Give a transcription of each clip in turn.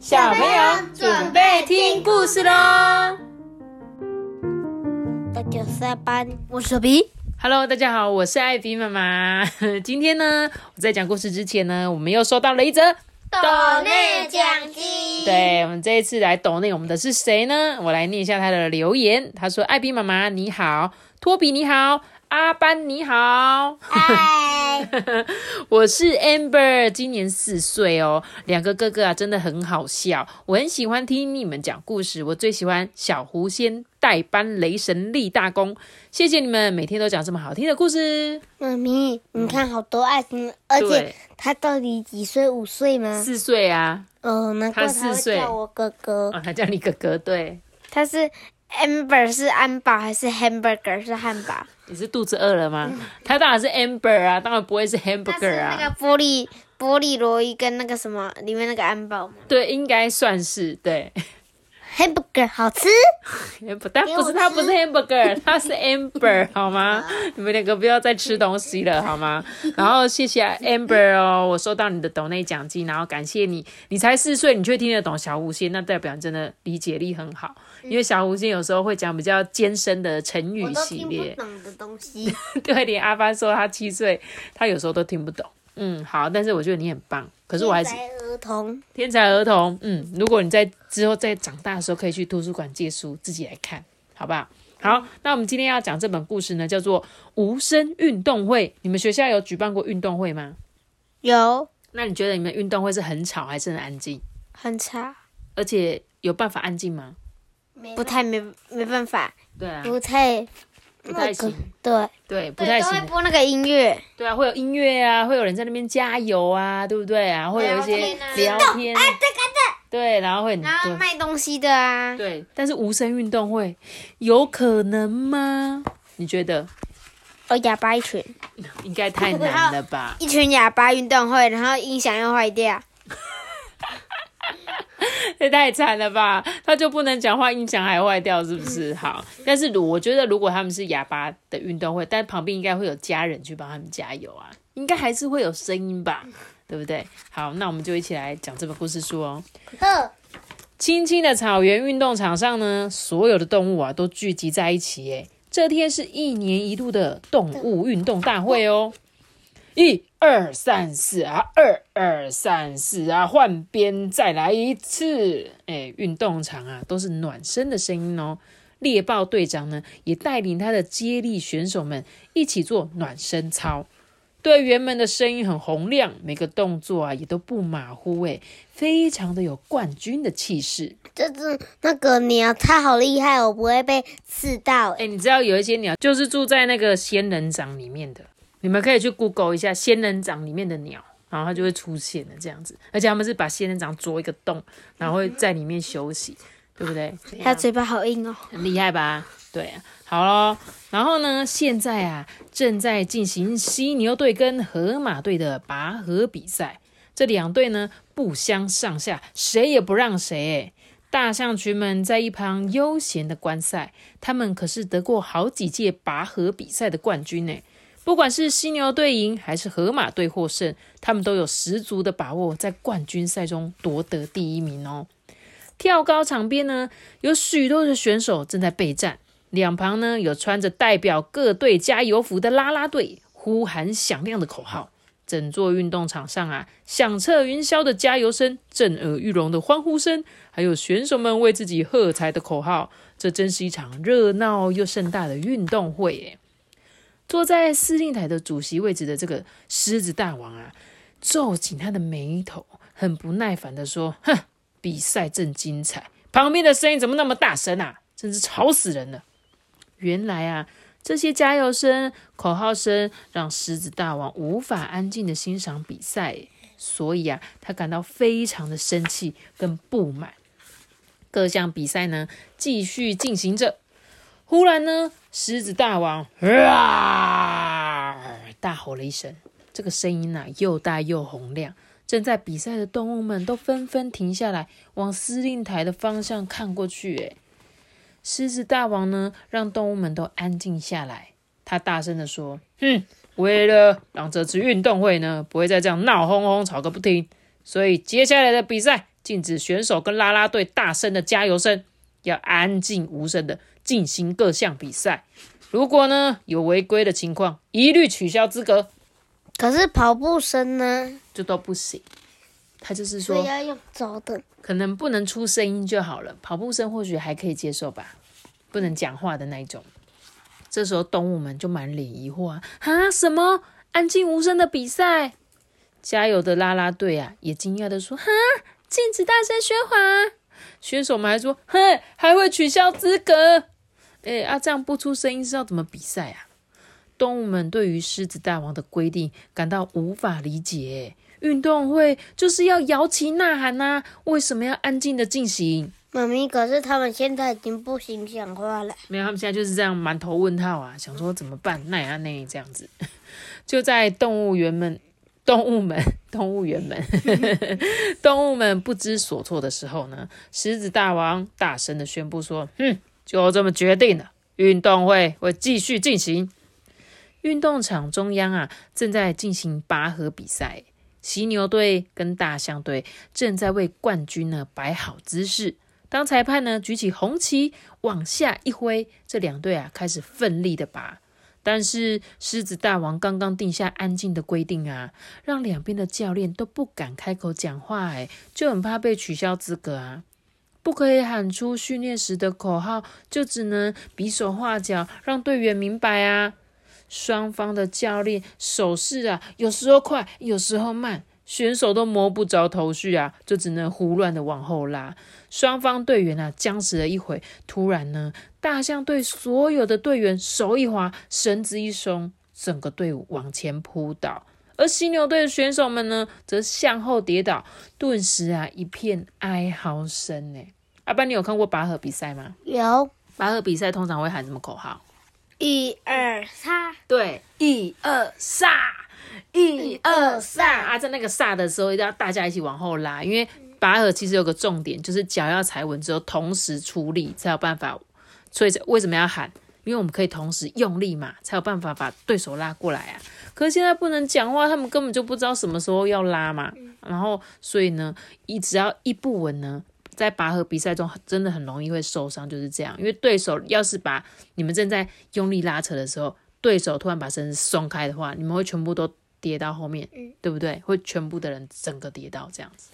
小朋友准备听故事喽！大家下班，我是小皮。Hello，大家好，我是艾比妈妈。今天呢，我在讲故事之前呢，我们又收到了一则抖内奖金，对我们这一次来抖内我们的是谁呢？我来念一下他的留言。他说：“艾比妈妈你好，托比你好，阿班你好。”嗨，我是 Amber，今年四岁哦。两个哥哥啊，真的很好笑，我很喜欢听你们讲故事。我最喜欢小狐仙代班雷神立大功，谢谢你们每天都讲这么好听的故事。妈咪，你看好多爱心，而且他到底几岁？五岁吗？四岁啊，哦，难怪他四岁会叫我哥哥。哦，他叫你哥哥，对，他是 Amber 是安堡还是 Hamburger 是汉堡？你是肚子饿了吗？他当然是 Amber 啊，当然不会是 Hamburger 啊那啊。个玻璃玻璃罗伊跟那个什么里面那个安堡吗对，应该算是对。？Hamburger 好吃，不，但不是他不是 hamburger，他是 amber 好吗？你们两个不要再吃东西了好吗？然后谢谢 amber 哦，我收到你的抖内奖金，然后感谢你，你才四岁，你却听得懂小狐仙，那代表你真的理解力很好。因为小狐仙有时候会讲比较艰深的成语系列不，懂的东西。对，连阿帆说他七岁，他有时候都听不懂。嗯，好，但是我觉得你很棒，可是我还是天才儿童，天才儿童，嗯，如果你在之后在长大的时候，可以去图书馆借书，自己来看，好不好？好，那我们今天要讲这本故事呢，叫做《无声运动会》。你们学校有举办过运动会吗？有那你觉得你们运动会是很吵还是很安静？很吵，而且有办法安静吗？不太没没办法，对啊，不太不太行，对，对，不太行。播那个音乐，对啊，会有音乐啊，会有人在那边加油啊，对不对啊？会有一些聊天啊聊天，对，然后会很然卖东西的啊，对，但是无声运动会有可能吗？你觉得哦，哑巴一群，应该太难了吧？一群哑巴运动会，然后音响又坏掉，这太惨了吧？他就不能讲话，音响还坏掉，是不是？好，但是如我觉得如果他们是哑巴的运动会，但旁边应该会有家人去帮他们加油啊，应该还是会有声音吧，对不对？好，那我们就一起来讲这本故事书哦。呵，青青的草原运动场上呢，所有的动物啊都聚集在一起。诶，这天是一年一度的动物运动大会哦。一二三四啊，二二三四啊，换边再来一次。哎，运动场啊都是暖身的声音哦。猎豹队长呢也带领他的接力选手们一起做暖身操。队员们的声音很洪亮，每个动作啊也都不马虎，诶，非常的有冠军的气势。这只那个鸟它好厉害，我不会被刺到，哎，你知道有一些鸟就是住在那个仙人掌里面的，你们可以去 Google 一下仙人掌里面的鸟，然后它就会出现的这样子。而且他们是把仙人掌啄一个洞，然后会在里面休息，对不对？它嘴巴好硬哦，很厉害吧？对啊，好咯。然后呢，现在啊正在进行犀牛队跟河马队的拔河比赛，这两队呢不相上下，谁也不让谁。大象群们在一旁悠闲的观赛，他们可是得过好几届拔河比赛的冠军呢。不管是犀牛队赢还是河马队获胜，他们都有十足的把握在冠军赛中夺得第一名哦。跳高场边呢，有许多的选手正在备战，两旁呢有穿着代表各队加油服的啦啦队，呼喊响亮的口号。整座运动场上啊，响彻云霄的加油声，震耳欲聋的欢呼声，还有选手们为自己喝彩的口号，这真是一场热闹又盛大的运动会耶！坐在司令台的主席位置的这个狮子大王啊，皱紧他的眉头，很不耐烦的说：“哼，比赛正精彩，旁边的声音怎么那么大声啊？真是吵死人了！”原来啊，这些加油声、口号声让狮子大王无法安静的欣赏比赛，所以啊，他感到非常的生气跟不满。各项比赛呢继续进行着，忽然呢，狮子大王啊大吼了一声，这个声音啊又大又洪亮。正在比赛的动物们都纷纷停下来，往司令台的方向看过去。诶，狮子大王呢，让动物们都安静下来。他大声的说：“哼，为了让这次运动会呢不会再这样闹哄哄、吵个不停，所以接下来的比赛禁止选手跟啦啦队大声的加油声，要安静无声的进行各项比赛。如果呢有违规的情况，一律取消资格，可是跑步声呢？就都不行。他就是说，要用走的。可能不能出声音就好了，跑步声或许还可以接受吧，不能讲话的那一种。这时候动物们就满脸疑惑啊，啊什么安静无声的比赛？加油的啦啦队啊，也惊讶的说，哈，禁止大声喧哗。选手们还说，哼，还会取消资格。哎啊，这样不出声音是要怎么比赛啊？动物们对于狮子大王的规定感到无法理解。运动会就是要摇旗呐喊呐，为什么要安静的进行？妈咪，可是他们现在已经不行讲话了。没有，他们现在就是这样满头问号啊，想说怎么办？那呀那这样子，就在动物园们、动物们、动物园们、动物们不知所措的时候呢，狮子大王大声的宣布说：“嗯，就这么决定了，运动会会继续进行。运动场中央啊，正在进行拔河比赛。”犀牛队跟大象队正在为冠军呢摆好姿势。当裁判呢举起红旗往下一挥，这两队啊开始奋力的拔。但是狮子大王刚刚定下安静的规定啊，让两边的教练都不敢开口讲话，哎，就很怕被取消资格啊。不可以喊出训练时的口号，就只能比手画脚，让队员明白啊。双方的教练手势啊，有时候快，有时候慢，选手都摸不着头绪啊，就只能胡乱的往后拉。双方队员啊，僵持了一会，突然呢，大象队所有的队员手一滑，绳子一松，整个队伍往前扑倒，而犀牛队的选手们呢，则向后跌倒，顿时啊，一片哀嚎声呢。阿班，你有看过拔河比赛吗？有。拔河比赛通常会喊什么口号？一二三，对，一二三，一二三啊！在那个撒的时候，一定要大家一起往后拉，因为拔河其实有个重点，就是脚要踩稳之后，同时出力才有办法。所以为什么要喊？因为我们可以同时用力嘛，才有办法把对手拉过来啊。可是现在不能讲话，他们根本就不知道什么时候要拉嘛。然后，所以呢，一只要一不稳呢。在拔河比赛中，真的很容易会受伤，就是这样。因为对手要是把你们正在用力拉扯的时候，对手突然把绳子松开的话，你们会全部都跌到后面，对不对？会全部的人整个跌到这样子。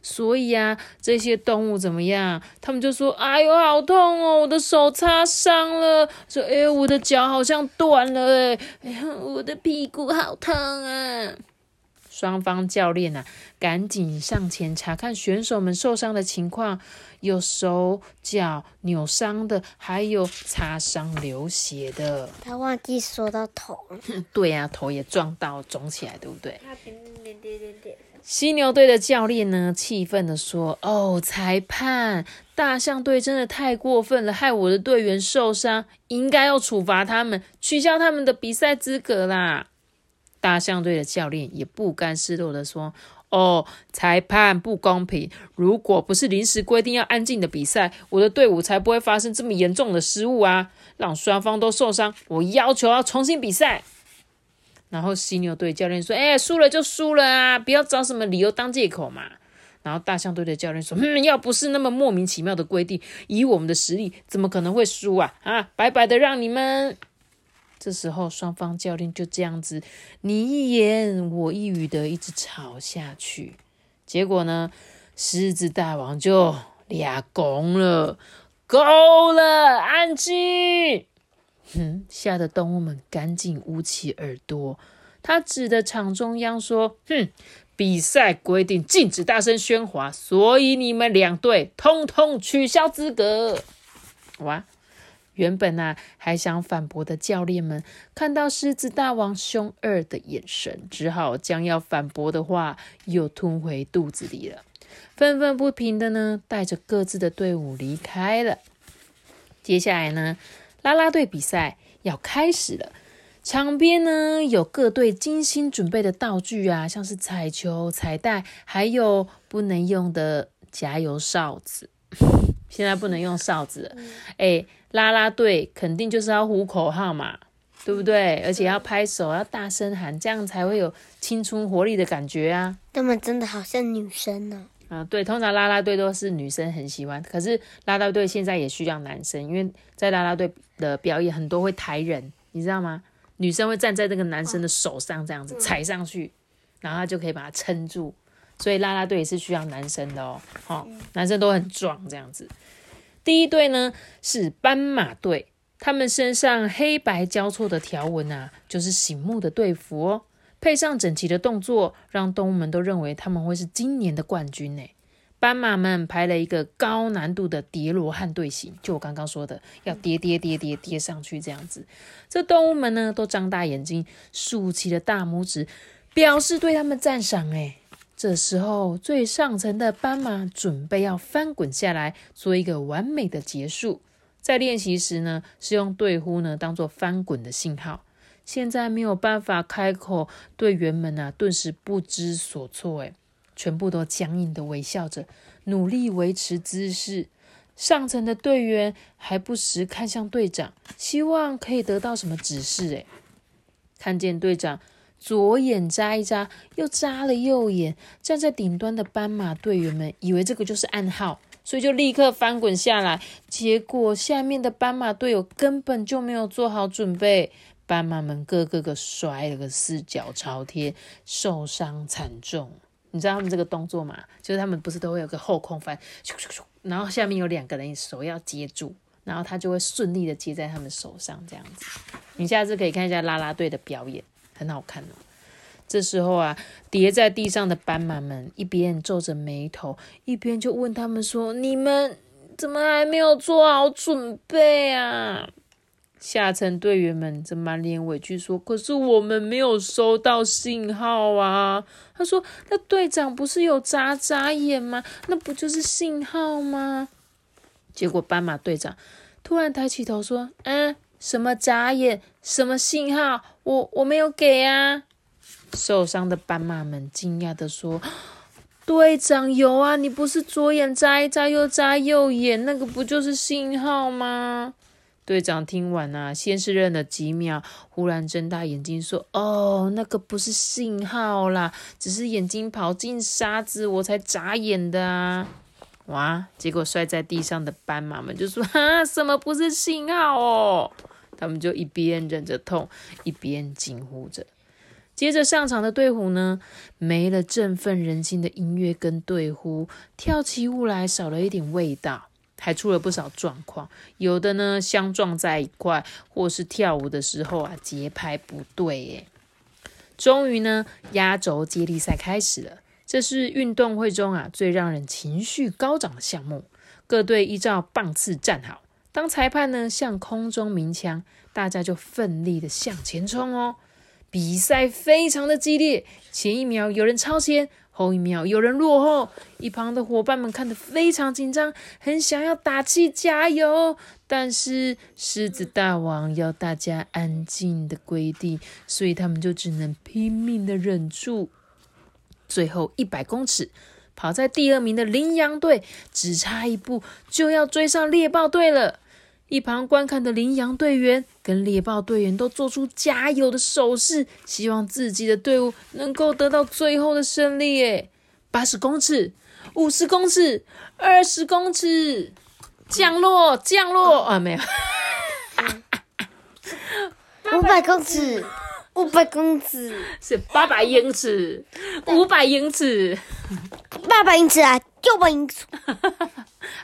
所以啊，这些动物怎么样？他们就说：“哎呦，好痛哦，我的手擦伤了。”说：“哎，我的脚好像断了，哎，哎呀，我的屁股好疼啊。”双方教练呐，赶紧上前查看选手们受伤的情况，有手脚扭伤的，还有擦伤流血的。他忘记说到头。对呀，头也撞到，肿起来，对不对？点点点犀牛队的教练呢，气愤的说：“哦，裁判，大象队真的太过分了，害我的队员受伤，应该要处罚他们，取消他们的比赛资格啦。”大象队的教练也不甘示弱的说：“哦，裁判不公平！如果不是临时规定要安静的比赛，我的队伍才不会发生这么严重的失误啊！让双方都受伤，我要求要重新比赛。”然后犀牛队教练说：“哎，输了就输了啊，不要找什么理由当借口嘛。”然后大象队的教练说：“嗯，要不是那么莫名其妙的规定，以我们的实力，怎么可能会输啊？啊，白白的让你们。”这时候，双方教练就这样子你一言我一语的一直吵下去。结果呢，狮子大王就俩拱了，够了，安静！哼，吓得动物们赶紧捂起耳朵。他指着场中央说：“哼，比赛规定禁止大声喧哗，所以你们两队通通取消资格。”哇！原本啊还想反驳的教练们，看到狮子大王凶恶的眼神，只好将要反驳的话又吞回肚子里了。愤愤不平的呢，带着各自的队伍离开了。接下来呢，啦啦队比赛要开始了。场边呢有各队精心准备的道具啊，像是彩球、彩带，还有不能用的加油哨子。现在不能用哨子，哎，啦啦队肯定就是要呼口号嘛，对不对？而且要拍手，要大声喊，这样才会有青春活力的感觉啊。他们真的好像女生呢。啊，对，通常啦啦队都是女生很喜欢，可是啦啦队现在也需要男生，因为在啦啦队的表演很多会抬人，你知道吗？女生会站在那个男生的手上这样子踩上去，然后他就可以把它撑住，所以拉拉队也是需要男生的哦，哦，男生都很壮这样子。第一队呢是斑马队，他们身上黑白交错的条纹啊，就是醒目的队服哦。配上整齐的动作，让动物们都认为他们会是今年的冠军呢。斑马们排了一个高难度的叠罗汉队形，就我刚刚说的，要叠叠叠叠叠上去这样子。这动物们呢，都张大眼睛，竖起了大拇指，表示对他们赞赏。哎，这时候最上层的斑马准备要翻滚下来，做一个完美的结束。在练习时呢，是用队呼呢当做翻滚的信号。现在没有办法开口，队员们啊，顿时不知所措，诶全部都僵硬的微笑着，努力维持姿势。上层的队员还不时看向队长，希望可以得到什么指示。诶看见队长左眼眨一眨，又眨了右眼，站在顶端的斑马队员们以为这个就是暗号，所以就立刻翻滚下来。结果下面的斑马队友根本就没有做好准备。斑马们个个个摔了个四脚朝天，受伤惨重。你知道他们这个动作吗？就是他们不是都会有个后空翻，咻咻咻，然后下面有两个人手要接住，然后他就会顺利的接在他们手上，这样子。你下次可以看一下啦啦队的表演，很好看哦。这时候啊，跌在地上的斑马们一边皱着眉头，一边就问他们说：“你们怎么还没有做好准备啊？”下层队员们则满脸委屈说：“可是我们没有收到信号啊！”他说：“那队长不是有眨眨眼吗？那不就是信号吗？”结果斑马队长突然抬起头说：“嗯，什么眨眼？什么信号？我我没有给啊！”受伤的斑马们惊讶的说：“队长有啊！你不是左眼眨一眨，又眨右眼，那个不就是信号吗？”队长听完啊，先是愣了几秒，忽然睁大眼睛说：“哦，那个不是信号啦，只是眼睛跑进沙子，我才眨眼的啊！”哇！结果摔在地上的斑马们就说：“哈，什么不是信号哦？”他们就一边忍着痛，一边惊呼着。接着上场的队伍呢，没了振奋人心的音乐跟队呼，跳起舞来少了一点味道。还出了不少状况，有的呢相撞在一块，或是跳舞的时候啊节拍不对，耶。终于呢压轴接力赛开始了，这是运动会中啊最让人情绪高涨的项目。各队依照棒次站好，当裁判呢向空中鸣枪，大家就奋力的向前冲哦。比赛非常的激烈，前一秒有人超前。后一秒有人落后，一旁的伙伴们看得非常紧张，很想要打气加油。但是狮子大王要大家安静的规定，所以他们就只能拼命的忍住。最后一百公尺，跑在第二名的羚羊队只差一步就要追上猎豹队了。一旁观看的羚羊队员跟猎豹队员都做出加油的手势，希望自己的队伍能够得到最后的胜利。诶，八十公尺，五十公尺，二十公尺，降落，降落啊，没有，五百公尺，五百公尺 是八百英尺，五百英尺，八百英尺啊，六百英尺。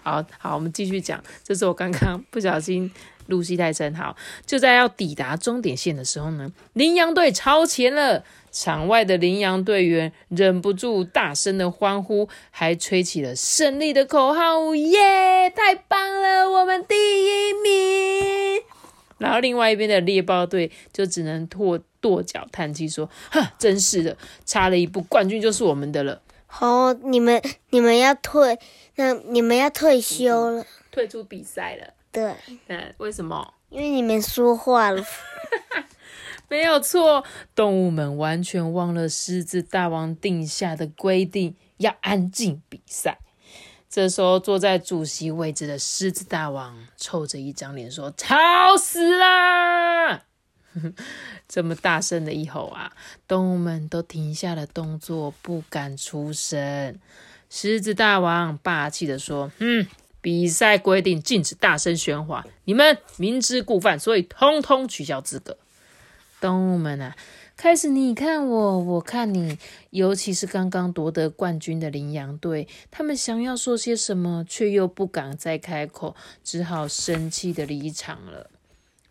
好好，我们继续讲。这是我刚刚不小心录戏太深。好，就在要抵达终点线的时候呢，羚羊队超前了。场外的羚羊队员忍不住大声的欢呼，还吹起了胜利的口号：“耶，太棒了，我们第一名！”然后另外一边的猎豹队就只能跺跺脚叹气说：“哼，真是的，差了一步，冠军就是我们的了。”哦，你们你们要退，那你们要退休了，退出比赛了。对，嗯，为什么？因为你们说话了。没有错，动物们完全忘了狮子大王定下的规定，要安静比赛。这时候，坐在主席位置的狮子大王臭着一张脸说：“吵死啦！” 这么大声的一吼啊，动物们都停下了动作，不敢出声。狮子大王霸气的说：“嗯，比赛规定禁止大声喧哗，你们明知故犯，所以通通取消资格。”动物们啊，开始你看我，我看你，尤其是刚刚夺得冠军的羚羊队，他们想要说些什么，却又不敢再开口，只好生气的离场了。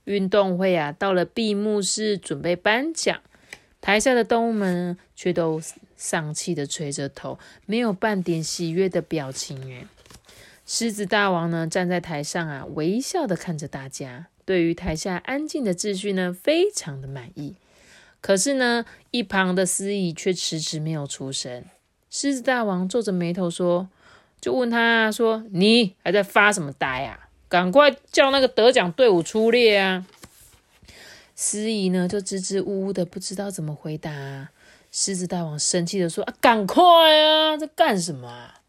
运动会啊，到了闭幕式，准备颁奖，台下的动物们却都丧气的垂着头，没有半点喜悦的表情。诶，狮子大王呢，站在台上啊，微笑的看着大家。对于台下安静的秩序呢，非常的满意。可是呢，一旁的司仪却迟迟没有出声。狮子大王皱着眉头说：“就问他说，你还在发什么呆啊？赶快叫那个得奖队伍出列啊！”司仪呢，就支支吾吾的，不知道怎么回答。狮子大王生气的说：“啊，赶快啊，在干什么啊？”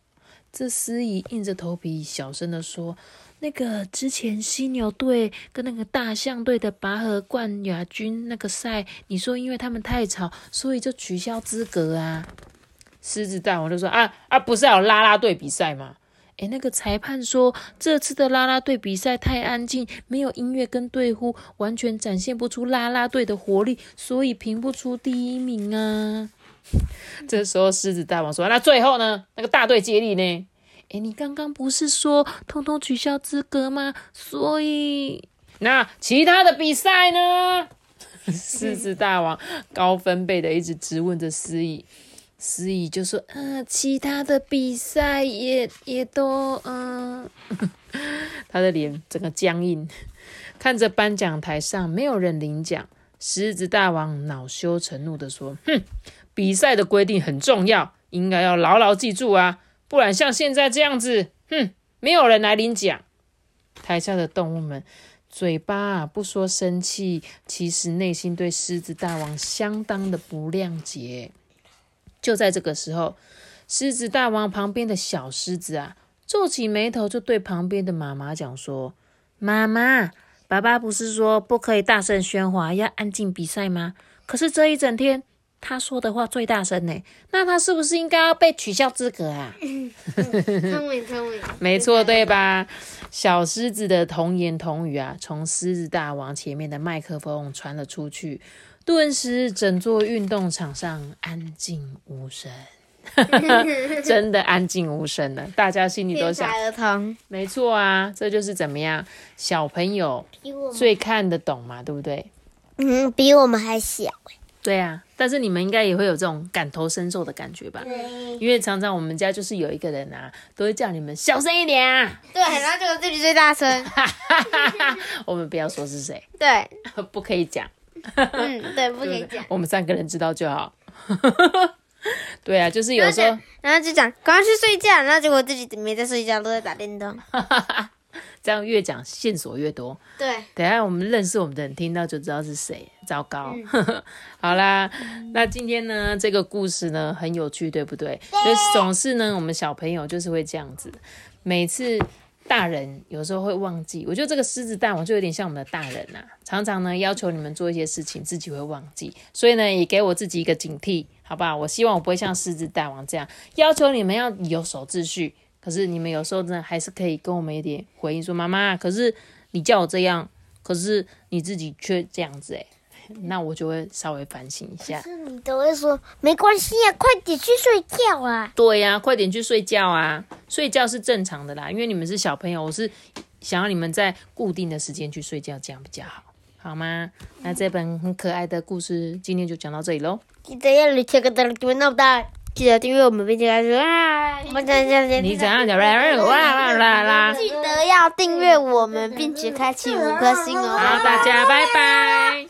这司仪硬着头皮，小声的说。那个之前犀牛队跟那个大象队的拔河冠亚军那个赛，你说因为他们太吵，所以就取消资格啊？狮子大王就说啊啊，不是有拉拉队比赛吗？诶，那个裁判说这次的拉拉队比赛太安静，没有音乐跟队呼，完全展现不出拉拉队的活力，所以评不出第一名啊。这时候狮子大王说，那最后呢？那个大队接力呢？哎，你刚刚不是说通通取消资格吗？所以那其他的比赛呢？狮子大王高分贝的一直质问着司仪，司仪就说：“嗯，其他的比赛也也都嗯。” 他的脸整个僵硬，看着颁奖台上没有人领奖，狮子大王恼羞成怒的说：“哼，比赛的规定很重要，应该要牢牢记住啊！”不然像现在这样子，哼，没有人来领奖。台下的动物们嘴巴不说生气，其实内心对狮子大王相当的不谅解。就在这个时候，狮子大王旁边的小狮子啊，皱起眉头，就对旁边的妈妈讲说：“妈妈，爸爸不是说不可以大声喧哗，要安静比赛吗？可是这一整天。”他说的话最大声呢，那他是不是应该要被取消资格啊？聪明聪明，没错对吧？小狮子的童言童语啊，从狮子大王前面的麦克风传了出去，顿时整座运动场上安静无声，真的安静无声了。大家心里都想，儿童，没错啊，这就是怎么样，小朋友最看得懂嘛，对不对？嗯，比我们还小对啊，但是你们应该也会有这种感同身受的感觉吧？对，因为常常我们家就是有一个人啊，都会叫你们小声一点啊。对，然后就自己最大声。我们不要说是谁，对，不可以讲。嗯，对，不可以讲。我们三个人知道就好。对啊，就是有时候，然后就讲赶快去睡觉，然后结果自己没在睡觉，都在打电动。这样越讲线索越多，对，等下我们认识我们的人听到就知道是谁。糟糕，好啦，那今天呢这个故事呢很有趣，对不对？就是总是呢我们小朋友就是会这样子，每次大人有时候会忘记，我觉得这个狮子大王就有点像我们的大人呐，常常呢要求你们做一些事情，自己会忘记，所以呢也给我自己一个警惕，好不好？我希望我不会像狮子大王这样要求你们要有守秩序。可是你们有时候呢，还是可以跟我们一点回应说：“妈妈，可是你叫我这样，可是你自己却这样子。”诶那我就会稍微反省一下。是你都会说没关系啊，快点去睡觉啊！对呀，快点去睡觉啊！睡觉是正常的啦，因为你们是小朋友，我是想要你们在固定的时间去睡觉，这样比较好，好吗？那这本很可爱的故事今天就讲到这里喽。记得要留个灯，给我闹大。记得订阅我们，并且开始啊！我讲讲讲，你怎样讲？啦啦啦啦！记得要订阅我们，并且开启五颗星哦！好，大家拜拜。